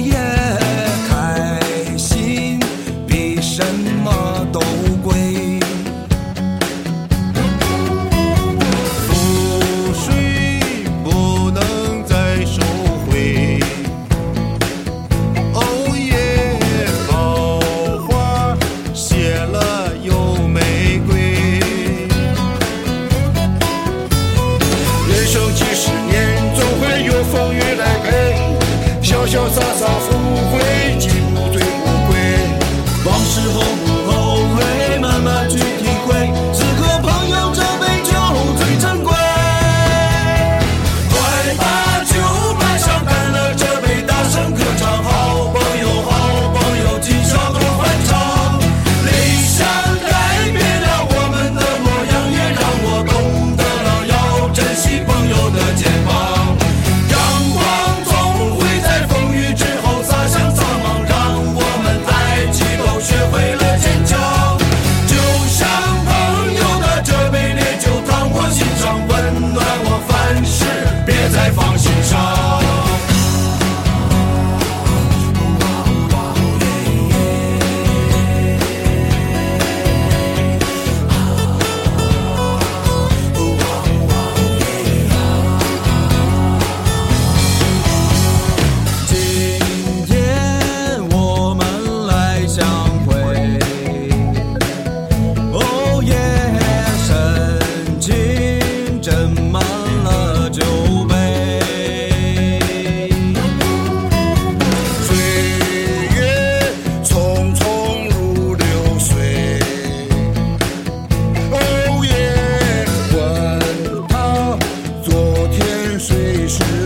yeah. Nation.